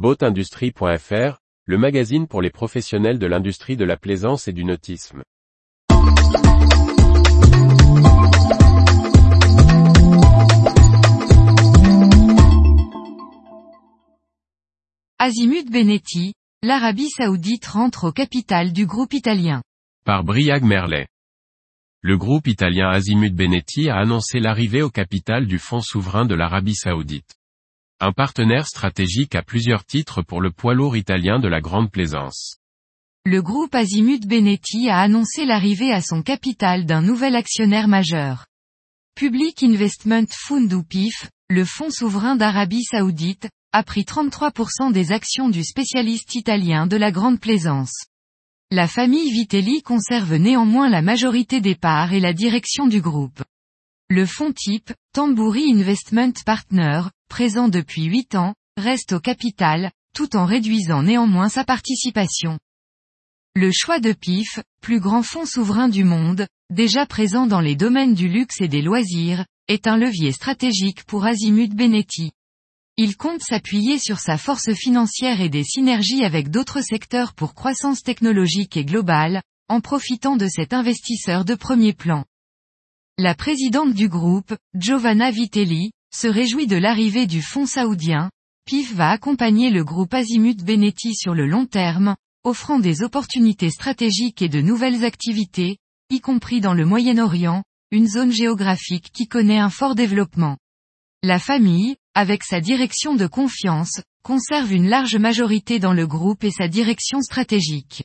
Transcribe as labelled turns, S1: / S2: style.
S1: Boatindustrie.fr, le magazine pour les professionnels de l'industrie de la plaisance et du nautisme.
S2: Azimut Benetti, l'Arabie Saoudite rentre au capital du groupe italien.
S1: Par Briag Merlet. Le groupe italien Azimut Benetti a annoncé l'arrivée au capital du fonds souverain de l'Arabie Saoudite. Un partenaire stratégique à plusieurs titres pour le poids lourd italien de la Grande Plaisance.
S2: Le groupe Azimut Benetti a annoncé l'arrivée à son capital d'un nouvel actionnaire majeur. Public Investment Fund ou PIF, le fonds souverain d'Arabie Saoudite, a pris 33% des actions du spécialiste italien de la Grande Plaisance. La famille Vitelli conserve néanmoins la majorité des parts et la direction du groupe. Le fonds type, Tamburi Investment Partner, présent depuis 8 ans, reste au capital, tout en réduisant néanmoins sa participation. Le choix de PIF, plus grand fonds souverain du monde, déjà présent dans les domaines du luxe et des loisirs, est un levier stratégique pour Azimut Benetti. Il compte s'appuyer sur sa force financière et des synergies avec d'autres secteurs pour croissance technologique et globale, en profitant de cet investisseur de premier plan. La présidente du groupe, Giovanna Vitelli, se réjouit de l'arrivée du fonds saoudien. PIF va accompagner le groupe Azimut Benetti sur le long terme, offrant des opportunités stratégiques et de nouvelles activités, y compris dans le Moyen-Orient, une zone géographique qui connaît un fort développement. La famille, avec sa direction de confiance, conserve une large majorité dans le groupe et sa direction stratégique.